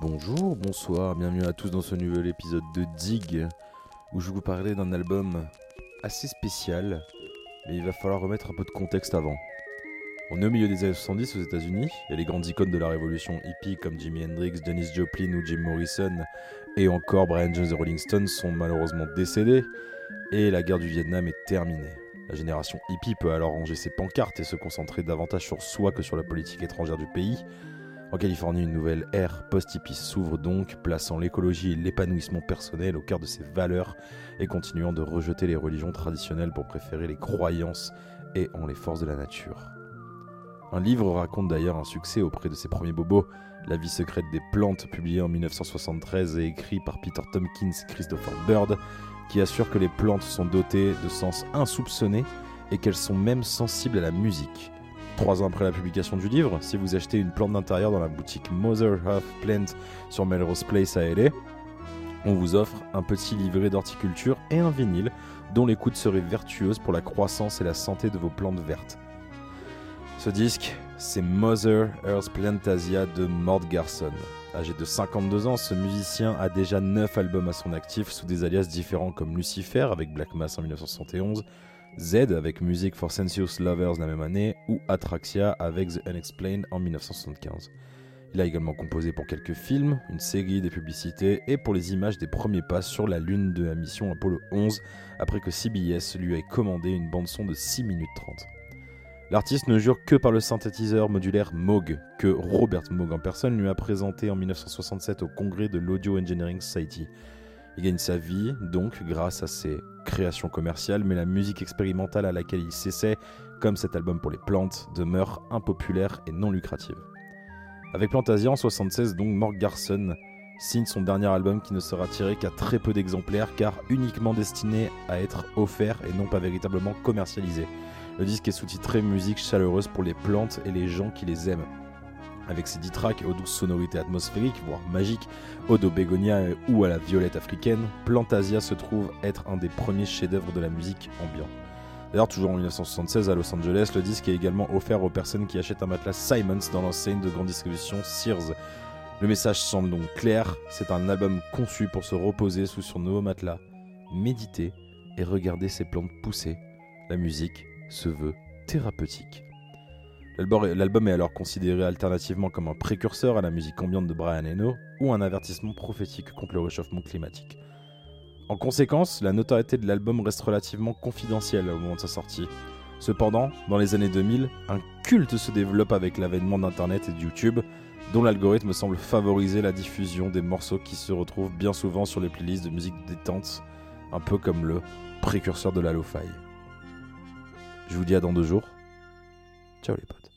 Bonjour, bonsoir, bienvenue à tous dans ce nouvel épisode de Dig où je vous parler d'un album assez spécial, mais il va falloir remettre un peu de contexte avant. On est au milieu des années 70 aux États-Unis, et les grandes icônes de la révolution hippie comme Jimi Hendrix, Dennis Joplin ou Jim Morrison, et encore Brian Jones et Rolling Stones sont malheureusement décédés, et la guerre du Vietnam est terminée. La génération hippie peut alors ranger ses pancartes et se concentrer davantage sur soi que sur la politique étrangère du pays. En Californie, une nouvelle ère post-hippie s'ouvre donc, plaçant l'écologie et l'épanouissement personnel au cœur de ses valeurs et continuant de rejeter les religions traditionnelles pour préférer les croyances et en les forces de la nature. Un livre raconte d'ailleurs un succès auprès de ses premiers bobos, La vie secrète des plantes, publié en 1973 et écrit par Peter Tompkins et Christopher Bird, qui assure que les plantes sont dotées de sens insoupçonnés et qu'elles sont même sensibles à la musique. Trois ans après la publication du livre, si vous achetez une plante d'intérieur dans la boutique Mother of Plant sur Melrose Place à LA, on vous offre un petit livret d'horticulture et un vinyle dont l'écoute serait vertueuse pour la croissance et la santé de vos plantes vertes. Ce disque, c'est Mother Earth Plantasia de Mort Garson. Âgé de 52 ans, ce musicien a déjà 9 albums à son actif sous des alias différents comme Lucifer avec Black Mass en 1971, Z avec Music for Sensuous Lovers la même année ou Atraxia avec The Unexplained en 1975. Il a également composé pour quelques films, une série, des publicités et pour les images des premiers pas sur la lune de la mission Apollo 11 après que CBS lui ait commandé une bande-son de 6 minutes 30. L'artiste ne jure que par le synthétiseur modulaire Moog, que Robert Moog en personne lui a présenté en 1967 au congrès de l'Audio Engineering Society. Il gagne sa vie, donc, grâce à ses créations commerciales, mais la musique expérimentale à laquelle il s'essaie, comme cet album pour les plantes, demeure impopulaire et non lucrative. Avec Plantasia en 76, donc, Morg Garson signe son dernier album qui ne sera tiré qu'à très peu d'exemplaires car uniquement destiné à être offert et non pas véritablement commercialisé. Le disque est sous-titré Musique chaleureuse pour les plantes et les gens qui les aiment. Avec ses 10 tracks aux douces sonorités atmosphériques, voire magiques, Ode au bégonia ou à la violette africaine, Plantasia se trouve être un des premiers chefs-d'œuvre de la musique ambiante. D'ailleurs, toujours en 1976 à Los Angeles, le disque est également offert aux personnes qui achètent un matelas Simons dans l'enseigne de grande distribution Sears. Le message semble donc clair, c'est un album conçu pour se reposer sous son nouveau matelas, méditer et regarder ses plantes pousser. La musique se veut thérapeutique. L'album est alors considéré alternativement comme un précurseur à la musique ambiante de Brian Eno ou un avertissement prophétique contre le réchauffement climatique. En conséquence, la notoriété de l'album reste relativement confidentielle au moment de sa sortie. Cependant, dans les années 2000, un culte se développe avec l'avènement d'Internet et de YouTube, dont l'algorithme semble favoriser la diffusion des morceaux qui se retrouvent bien souvent sur les playlists de musique détente, un peu comme le précurseur de la lo-fi. Je vous dis à dans deux jours. Ciao les potes.